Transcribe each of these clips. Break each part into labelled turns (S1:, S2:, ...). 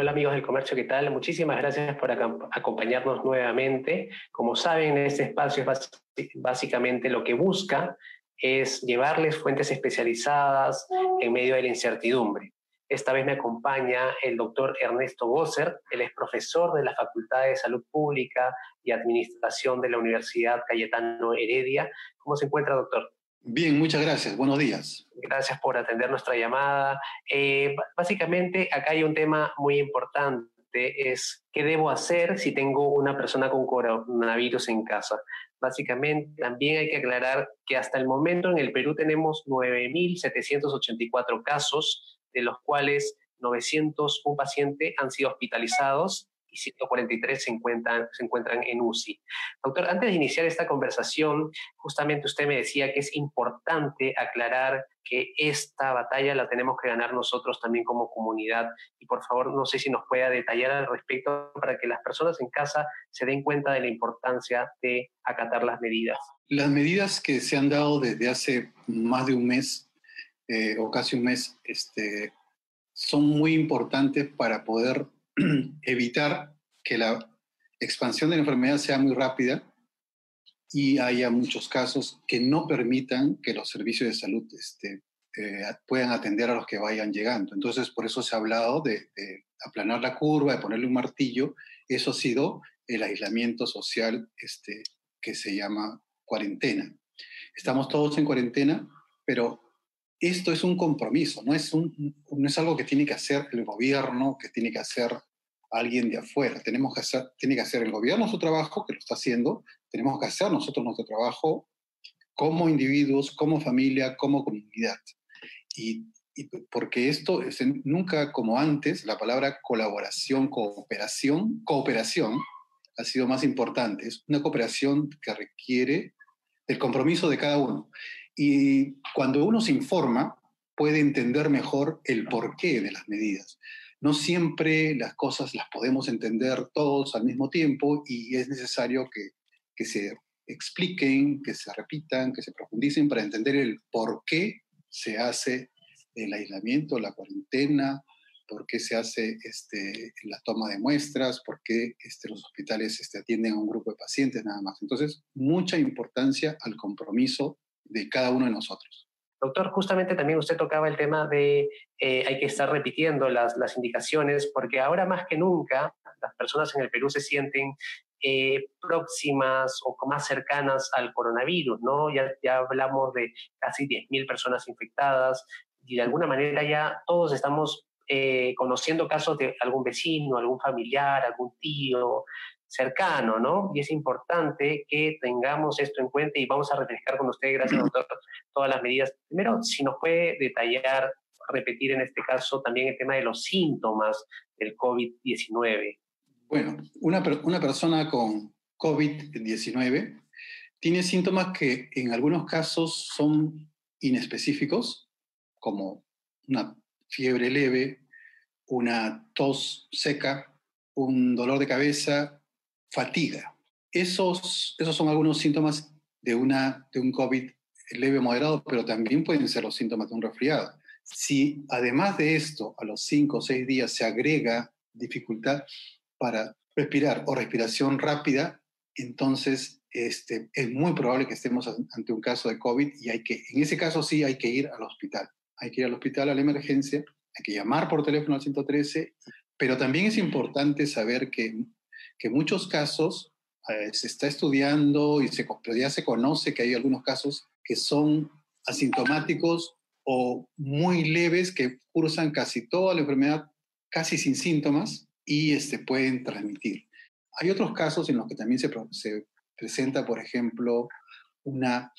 S1: Hola amigos del comercio, ¿qué tal? Muchísimas gracias por acompañarnos nuevamente. Como saben, este espacio es básicamente lo que busca es llevarles fuentes especializadas en medio de la incertidumbre. Esta vez me acompaña el doctor Ernesto Gosser, él es profesor de la Facultad de Salud Pública y Administración de la Universidad Cayetano Heredia. ¿Cómo se encuentra, doctor?
S2: Bien, muchas gracias. Buenos días.
S1: Gracias por atender nuestra llamada. Eh, básicamente, acá hay un tema muy importante, es qué debo hacer si tengo una persona con coronavirus en casa. Básicamente, también hay que aclarar que hasta el momento en el Perú tenemos 9.784 casos, de los cuales 901 pacientes han sido hospitalizados y 143 se encuentran, se encuentran en UCI. Doctor, antes de iniciar esta conversación, justamente usted me decía que es importante aclarar que esta batalla la tenemos que ganar nosotros también como comunidad. Y por favor, no sé si nos pueda detallar al respecto para que las personas en casa se den cuenta de la importancia de acatar las medidas.
S2: Las medidas que se han dado desde hace más de un mes eh, o casi un mes este, son muy importantes para poder evitar que la expansión de la enfermedad sea muy rápida y haya muchos casos que no permitan que los servicios de salud este, eh, puedan atender a los que vayan llegando. Entonces, por eso se ha hablado de, aplanar la curva, de ponerle un martillo. Eso ha sido el aislamiento social este, que se llama cuarentena. Estamos todos en cuarentena, pero esto es un compromiso, no es, un, no es algo que tiene que hacer el gobierno, que tiene que hacer alguien de afuera. Tenemos que hacer, tiene que hacer el gobierno su trabajo, que lo está haciendo, tenemos que hacer nosotros nuestro trabajo como individuos, como familia, como comunidad. Y, porque esto es nunca como antes, la palabra colaboración, cooperación, cooperación ha sido más importante. Es una cooperación que requiere el compromiso de cada uno. Y cuando uno se informa, puede entender mejor el porqué de las medidas no siempre las cosas las podemos entender todos al mismo tiempo y es necesario que, se expliquen, que se repitan, que se profundicen para entender el por qué se hace el aislamiento, la cuarentena, por qué se hace este, la toma de muestras, por qué este, los hospitales este, atienden a un grupo de pacientes nada más. Entonces, mucha importancia al compromiso de cada uno de nosotros.
S1: Doctor, justamente también usted tocaba el tema de eh, hay que estar repitiendo las, indicaciones porque ahora más que nunca las personas en el Perú se sienten eh, próximas o más cercanas al coronavirus, ¿no? Ya, ya hablamos de casi 10.000 personas infectadas y de alguna manera ya todos estamos eh, conociendo casos de algún vecino, algún familiar, algún tío, cercano, ¿no? Y es importante que tengamos esto en cuenta y vamos a refrescar con usted, gracias doctor, todas las medidas. Primero, si nos puede detallar, repetir en este caso también el tema de los síntomas del COVID-19.
S2: Bueno, una, una persona con COVID-19 tiene síntomas que en algunos casos son inespecíficos, como una fiebre leve, una tos seca, un dolor de cabeza fatiga. Esos, esos son algunos síntomas de, una, de un COVID leve o moderado, pero también pueden ser los síntomas de un resfriado. Si además de esto, a los cinco o seis días se agrega dificultad para respirar o respiración rápida, entonces este, es muy probable que estemos ante un caso de COVID y hay que, en ese caso sí hay que ir al hospital. Hay que ir al hospital a la emergencia, hay que llamar por teléfono al 113, pero también es importante saber que que en muchos casos eh, se está estudiando y se, ya se conoce que hay algunos casos que son asintomáticos o muy leves que cursan casi toda la enfermedad casi sin síntomas y este, pueden transmitir. Hay otros casos en los que también se, se presenta, por ejemplo, una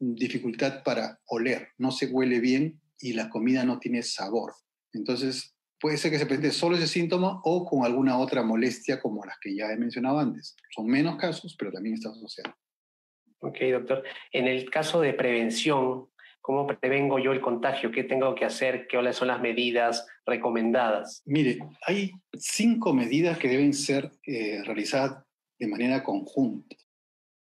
S2: dificultad para oler, no se huele bien y la comida no tiene sabor. Entonces, puede ser que se presente solo ese síntoma o con alguna otra molestia como las que ya he mencionado antes. Son menos casos, pero también está asociado.
S1: Ok, doctor. En el caso de prevención, ¿cómo prevengo yo el contagio? ¿Qué tengo que hacer? ¿Qué son las medidas recomendadas?
S2: Mire, hay cinco medidas que deben ser eh, realizadas de manera conjunta.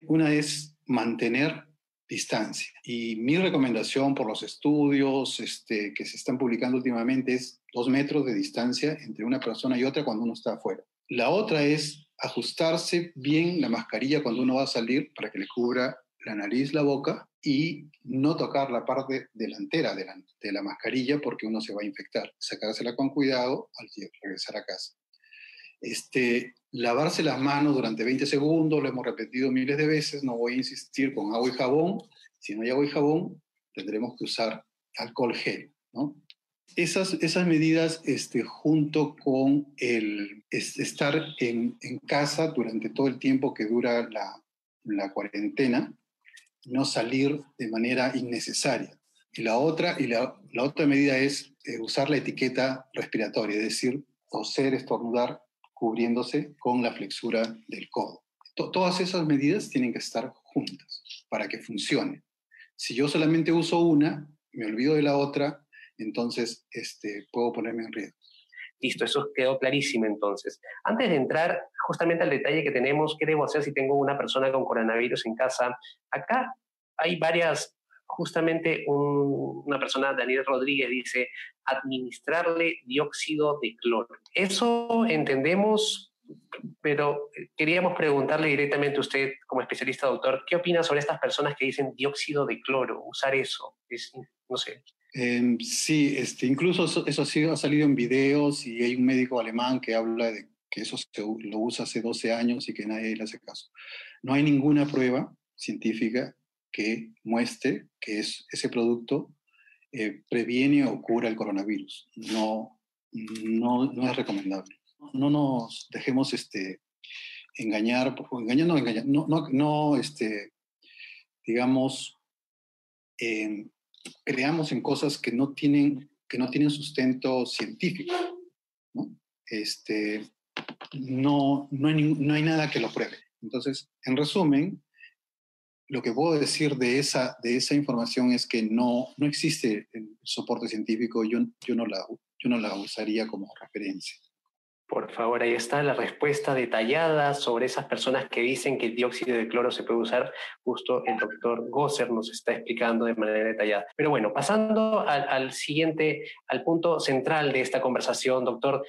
S2: Una es mantener distancia. Y mi recomendación por los estudios este, que se están publicando últimamente es dos metros de distancia entre una persona y otra cuando uno está afuera. La otra es ajustarse bien la mascarilla cuando uno va a salir para que le cubra la nariz, la boca y no tocar la parte delantera de la, de la mascarilla porque uno se va a infectar. Sacársela con cuidado al regresar a casa. Este, lavarse las manos durante 20 segundos, lo hemos repetido miles de veces, no voy a insistir con agua y jabón. Si no hay agua y jabón, tendremos que usar alcohol gel. ¿no? Esas, esas medidas, este, junto con el estar en, en, casa durante todo el tiempo que dura la, la cuarentena, no salir de manera innecesaria. Y la otra, y la, la otra medida es eh, usar la etiqueta respiratoria, es decir, toser, estornudar cubriéndose con la flexura del codo. todas esas medidas tienen que estar juntas para que funcione. Si yo solamente uso una, me olvido de la otra, entonces este, puedo ponerme en riesgo.
S1: Listo, eso quedó clarísimo entonces. Antes de entrar justamente al detalle que tenemos, ¿qué debo hacer si tengo una persona con coronavirus en casa? Acá hay varias, justamente una persona, Daniel Rodríguez, dice, administrarle dióxido de cloro. Eso entendemos, pero queríamos preguntarle directamente a usted, como especialista doctor, ¿qué opina sobre estas personas que dicen dióxido de cloro? Usar eso, es, no sé.
S2: Em, sí, este, incluso eso, eso, ha salido en videos y hay un médico alemán que habla de que eso se, lo usa hace 12 años y que nadie le hace caso. No hay ninguna prueba científica que muestre que es, ese producto eh, previene o cura el coronavirus. No, no, no es recomendable. No nos dejemos este, engañar, engañar no, engañar, no, no, no este, digamos, creamos en cosas que no tienen, que no tienen sustento científico. ¿no? Este, no, no, hay, no hay nada que lo pruebe. Entonces, en resumen, lo que puedo decir de esa, de esa información es que no, no existe el soporte científico, yo, yo, no la, yo no la usaría como referencia.
S1: Por favor, ahí está la respuesta detallada sobre esas personas que dicen que el dióxido de cloro se puede usar. Justo el doctor Gosser nos está explicando de manera detallada. Pero bueno, pasando al, al siguiente, al punto central de esta conversación, doctor,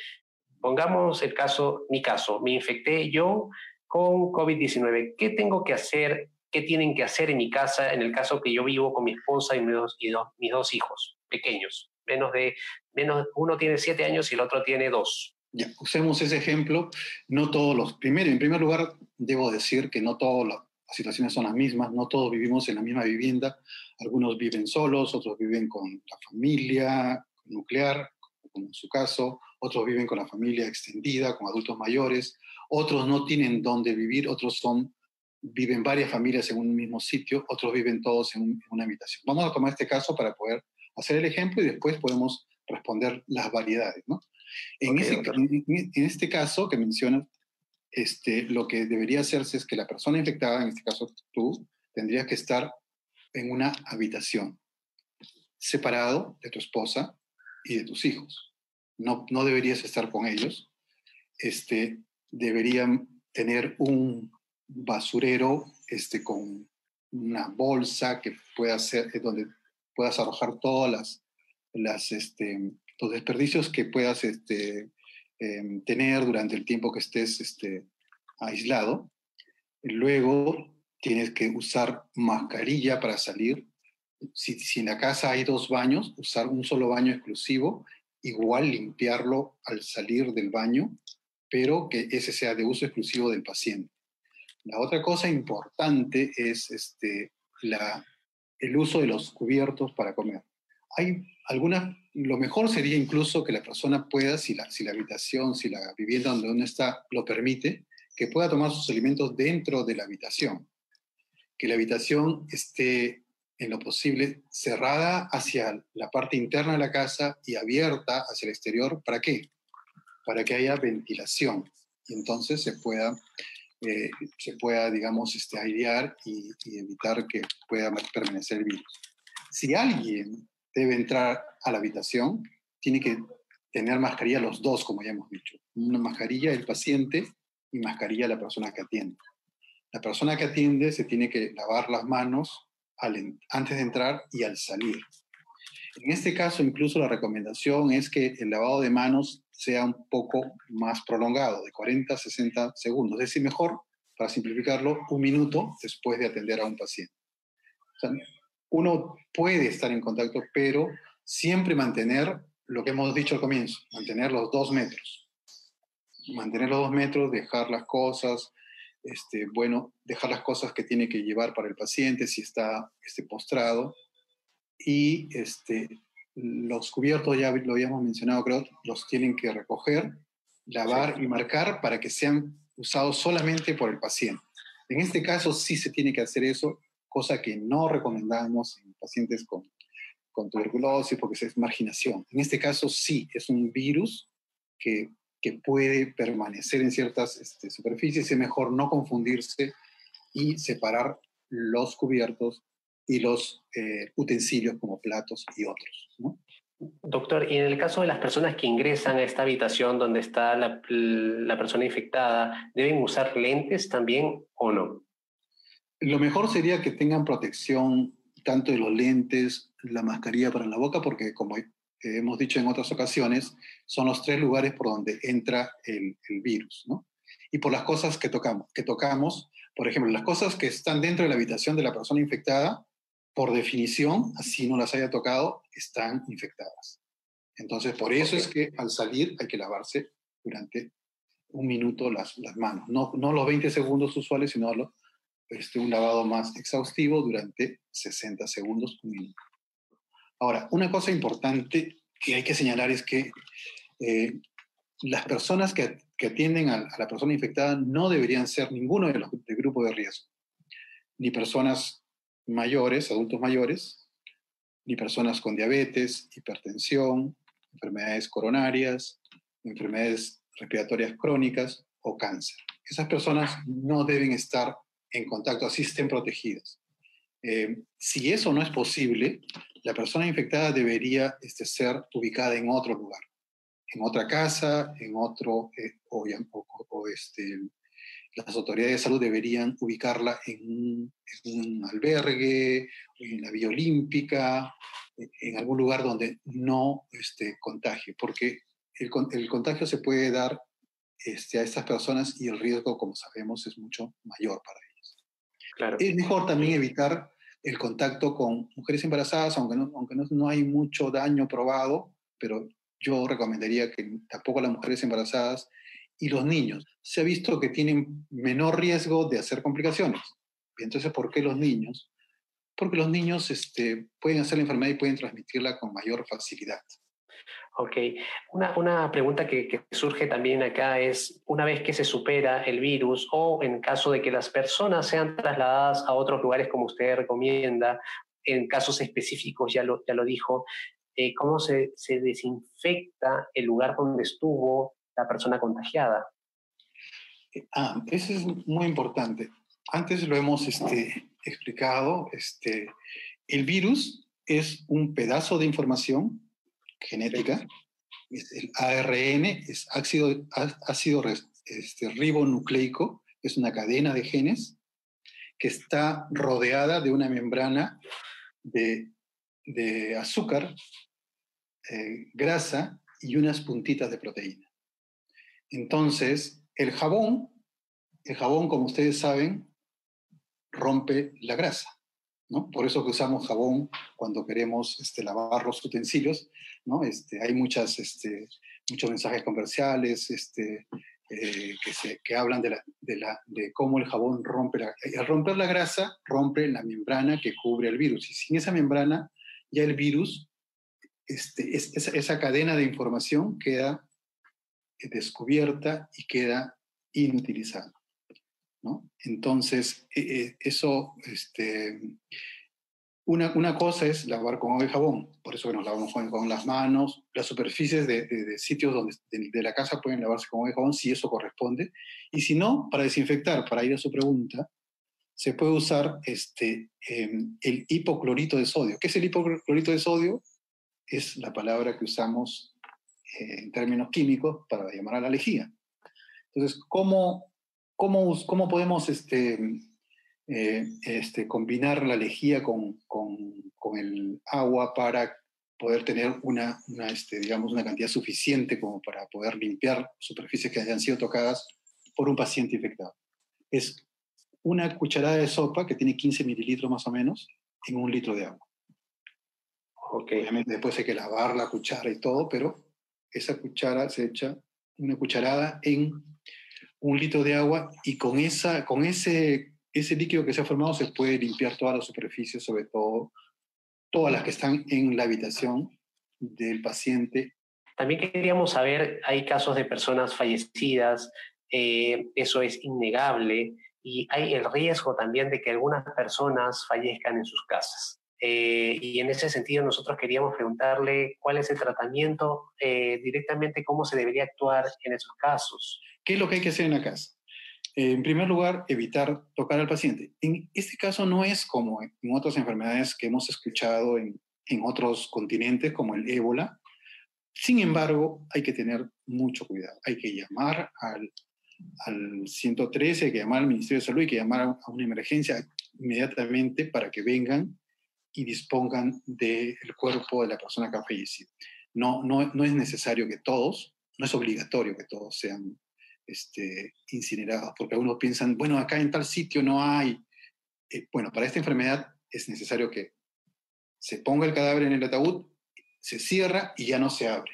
S1: pongamos el caso, mi caso, me infecté yo con COVID-19. ¿Qué tengo que hacer qué tienen que hacer en mi casa en el caso que yo vivo con mi esposa y mis dos, y mis dos hijos pequeños. Menos de, menos, uno tiene siete años y el otro tiene dos.
S2: Ya, usemos ese ejemplo. No todos los, primero, en primer lugar, debo decir que no todas las situaciones son las mismas, no todos vivimos en la misma vivienda. Algunos viven solos, otros viven con la familia nuclear, como en su caso, otros viven con la familia extendida, con adultos mayores, otros no tienen dónde vivir, otros son viven varias familias en un mismo sitio, otros viven todos en, una habitación. Vamos a tomar este caso para poder hacer el ejemplo y después podemos responder las variedades. ¿no? En, este caso que mencionas, este, lo que debería hacerse es que la persona infectada, en este caso tú, tendrías que estar en una habitación, separado de tu esposa y de tus hijos. No, no deberías estar con ellos. Este, deberían tener un basurero este, con una bolsa que pueda ser, eh, donde puedas arrojar todas las, este, los desperdicios que puedas este, em, tener durante el tiempo que estés este, aislado. Luego tienes que usar mascarilla para salir. Si en la casa hay dos baños, usar un solo baño exclusivo, igual limpiarlo al salir del baño, pero que ese sea de uso exclusivo del paciente. La otra cosa importante es este, la, el uso de los cubiertos para comer. Hay algunas, lo mejor sería incluso que la persona pueda, si la, si la habitación, si la vivienda donde uno está lo permite, que pueda tomar sus alimentos dentro de la habitación. Que la habitación esté en lo posible cerrada hacia la parte interna de la casa y abierta hacia el exterior. ¿Para qué? Para que haya ventilación y entonces se pueda eh, se pueda, digamos, este, airear y, evitar que pueda permanecer el virus. Si alguien debe entrar a la habitación, tiene que tener mascarilla los dos, como ya hemos dicho. Una mascarilla el paciente y mascarilla la persona que atiende. La persona que atiende se tiene que lavar las manos antes de entrar y al salir. En este caso, incluso la recomendación es que el lavado de manos sea un poco más prolongado, de 40 a 60 segundos. Es decir, mejor, para simplificarlo, un minuto después de atender a un paciente. uno puede estar en contacto, pero siempre mantener lo que hemos dicho al comienzo, mantener los dos metros. Mantener los dos metros, dejar las cosas, este, bueno, dejar las cosas que tiene que llevar para el paciente si está este, postrado. Y este, los cubiertos, ya lo habíamos mencionado, creo, los tienen que recoger, lavar y marcar para que sean usados solamente por el paciente. En este caso sí se tiene que hacer eso, cosa que no recomendamos en pacientes con con tuberculosis porque es marginación. En este caso sí, es un virus que, que puede permanecer en ciertas este, superficies y es mejor no confundirse y separar los cubiertos y los eh, utensilios como platos y otros.
S1: Doctor, y en el caso de las personas que ingresan a esta habitación donde está la, la persona infectada, ¿deben usar lentes también o no?
S2: Lo mejor sería que tengan protección tanto de los lentes, la mascarilla para la boca, porque como hemos dicho en otras ocasiones, son los tres lugares por donde entra el, virus, ¿no? Y por las cosas que tocamos, que tocamos, por ejemplo, las cosas que están dentro de la habitación de la persona infectada, por definición, así no las haya tocado, están infectadas. Entonces, por eso es que al salir hay que lavarse durante un minuto las, las manos. No, no los 20 segundos usuales, sino los, este, un lavado más exhaustivo durante 60 segundos, un minuto. Ahora, una cosa importante que hay que señalar es que eh, las personas que, que atienden a, la persona infectada no deberían ser ninguno de los de grupo de riesgo, ni personas mayores, adultos mayores, ni personas con diabetes, hipertensión, enfermedades coronarias, enfermedades respiratorias crónicas o cáncer. Esas personas no deben estar en contacto, así estén protegidas. Eh, si eso no es posible, la persona infectada debería este, ser ubicada en otro lugar, en otra casa, en otro, eh, o, o, este, las autoridades de salud deberían ubicarla en un, albergue, en la vía olímpica, en algún lugar donde no este, contagie, porque el, el contagio se puede dar este, a estas personas y el riesgo, como sabemos, es mucho mayor para ellos. Es mejor también evitar el contacto con mujeres embarazadas, aunque, no, aunque no, hay mucho daño probado, pero yo recomendaría que tampoco las mujeres embarazadas y los niños. Se ha visto que tienen menor riesgo de hacer complicaciones. Entonces, ¿por qué los niños? Porque los niños este, pueden hacer la enfermedad y pueden transmitirla con mayor facilidad.
S1: Ok, una, una pregunta que, surge también acá es, una vez que se supera el virus o en caso de que las personas sean trasladadas a otros lugares como usted recomienda, en casos específicos, ya lo, ya lo dijo, eh, ¿cómo se, se desinfecta el lugar donde estuvo la persona contagiada?
S2: Ah, eso es muy importante. Antes lo hemos este, explicado. Este, el virus es un pedazo de información genética, el ARN, es ácido, ácido este, ribonucleico, es una cadena de genes que está rodeada de una membrana de, de azúcar, eh, grasa y unas puntitas de proteína. Entonces, el jabón, el jabón, como ustedes saben, rompe la grasa. Por eso que usamos jabón cuando queremos este, lavar los utensilios, ¿no? Este, hay muchas, este, muchos mensajes comerciales este, eh, que, se, que, hablan de, la, de, la, de, cómo el jabón rompe la... Al romper la grasa, rompe la membrana que cubre el virus. Y sin esa membrana, ya el virus, este, es, esa cadena de información queda descubierta y queda inutilizada. Entonces, e, e, eso, este, una, una, cosa es lavar con agua jabón, por eso que nos lavamos con, con las manos, las superficies de, de, sitios donde, de, la casa pueden lavarse con agua jabón si eso corresponde, y si no, para desinfectar, para ir a su pregunta, se puede usar este, eh, el hipoclorito de sodio. ¿Qué es el hipoclorito de sodio? Es la palabra que usamos eh, en términos químicos para llamar a la lejía. Entonces, ¿cómo, cómo, cómo podemos este, eh, este, combinar la lejía con, con, con, el agua para poder tener una, una este, digamos, una cantidad suficiente como para poder limpiar superficies que hayan sido tocadas por un paciente infectado. Es una cucharada de sopa que tiene 15 mililitros más o menos en un litro de agua. Okay. Obviamente después hay que lavar la cuchara y todo, pero esa cuchara se echa una cucharada en un litro de agua y con, esa, con ese ese líquido que se ha formado se puede limpiar todas las superficies, sobre todo todas las que están en la habitación del paciente.
S1: También queríamos saber, hay casos de personas fallecidas, eh, eso es innegable, y hay el riesgo también de que algunas personas fallezcan en sus casas. Eh, y en ese sentido nosotros queríamos preguntarle cuál es el tratamiento, eh, directamente cómo se debería actuar en esos casos.
S2: ¿Qué es lo que hay que hacer en la casa? en primer lugar, evitar tocar al paciente. En este caso no es como en otras enfermedades que hemos escuchado en, en otros continentes, como el ébola. Sin embargo, hay que tener mucho cuidado. Hay que llamar al, al 113, hay que llamar al Ministerio de Salud, hay que llamar a una emergencia inmediatamente para que vengan y dispongan del cuerpo de la persona que ha fallecido. No, no, no es necesario que todos, no es obligatorio que todos sean este, incinerados, porque algunos piensan, bueno, acá en tal sitio no hay. Eh, bueno, para esta enfermedad es necesario que se ponga el cadáver en el ataúd, se cierra y ya no se abre.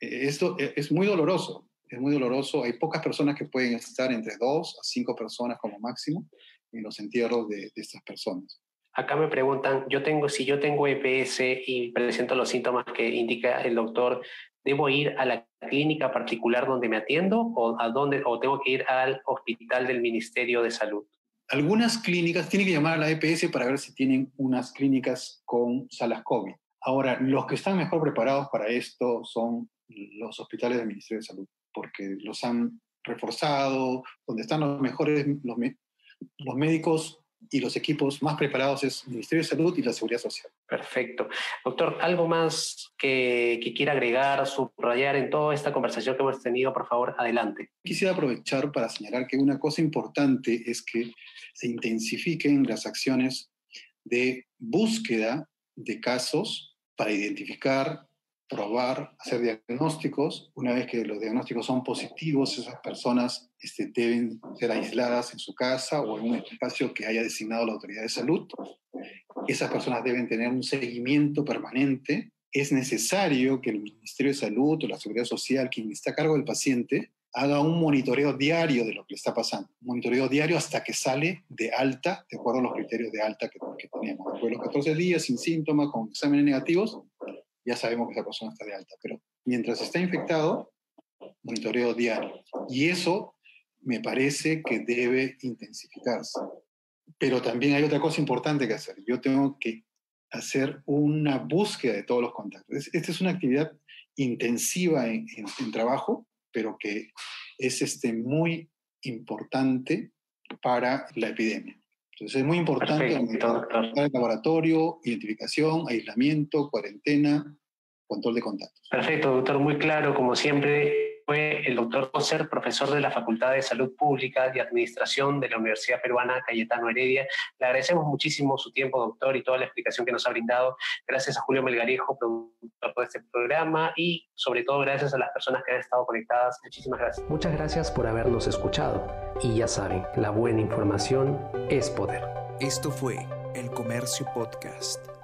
S2: Eh, esto e, es muy doloroso, es muy doloroso. Hay pocas personas que pueden estar entre dos a cinco personas como máximo en los entierros de, de estas personas.
S1: Acá me preguntan, yo tengo, si yo tengo EPS y presento los síntomas que indica el doctor, ¿Debo ir a la clínica particular donde me atiendo o, a dónde, o tengo que ir al hospital del Ministerio de Salud?
S2: Algunas clínicas tienen que llamar a la EPS para ver si tienen unas clínicas con salas COVID. Ahora, los que están mejor preparados para esto son los hospitales del Ministerio de Salud, porque los han reforzado, donde están los mejores, los, los médicos y los equipos más preparados es el Ministerio de Salud y la Seguridad Social.
S1: Perfecto. Doctor, ¿algo más que, que, quiera agregar, subrayar en toda esta conversación que hemos tenido? Por favor, adelante.
S2: Quisiera aprovechar para señalar que una cosa importante es que se intensifiquen las acciones de búsqueda de casos para identificar probar, hacer diagnósticos. Una vez que los diagnósticos son positivos, esas personas este, deben ser aisladas en su casa o en un espacio que haya designado la autoridad de salud. Esas personas deben tener un seguimiento permanente. Es necesario que el Ministerio de Salud o la Seguridad Social, quien está a cargo del paciente, haga un monitoreo diario de lo que le está pasando. Un monitoreo diario hasta que sale de alta, de acuerdo a los criterios de alta que, que tenemos. Después de los 14 días, sin síntomas, con exámenes negativos, ya sabemos que esa persona está de alta. Pero mientras está infectado, monitoreo diario. Y eso me parece que debe intensificarse. Pero también hay otra cosa importante que hacer. Yo tengo que hacer una búsqueda de todos los contactos. Esta es una actividad intensiva en, trabajo, pero que es este, muy importante para la epidemia. Entonces es muy importante el laboratorio, identificación, aislamiento, cuarentena, control de contactos.
S1: Perfecto, doctor, muy claro, como siempre. Fue el doctor Coser, profesor de la Facultad de Salud Pública y Administración de la Universidad Peruana Cayetano Heredia. Le agradecemos muchísimo su tiempo, doctor, y toda la explicación que nos ha brindado. Gracias a Julio Melgarejo, productor de este programa, y sobre todo gracias a las personas que han estado conectadas. Muchísimas gracias.
S3: Muchas gracias por habernos escuchado. Y ya saben, la buena información es poder. Esto fue El Comercio Podcast.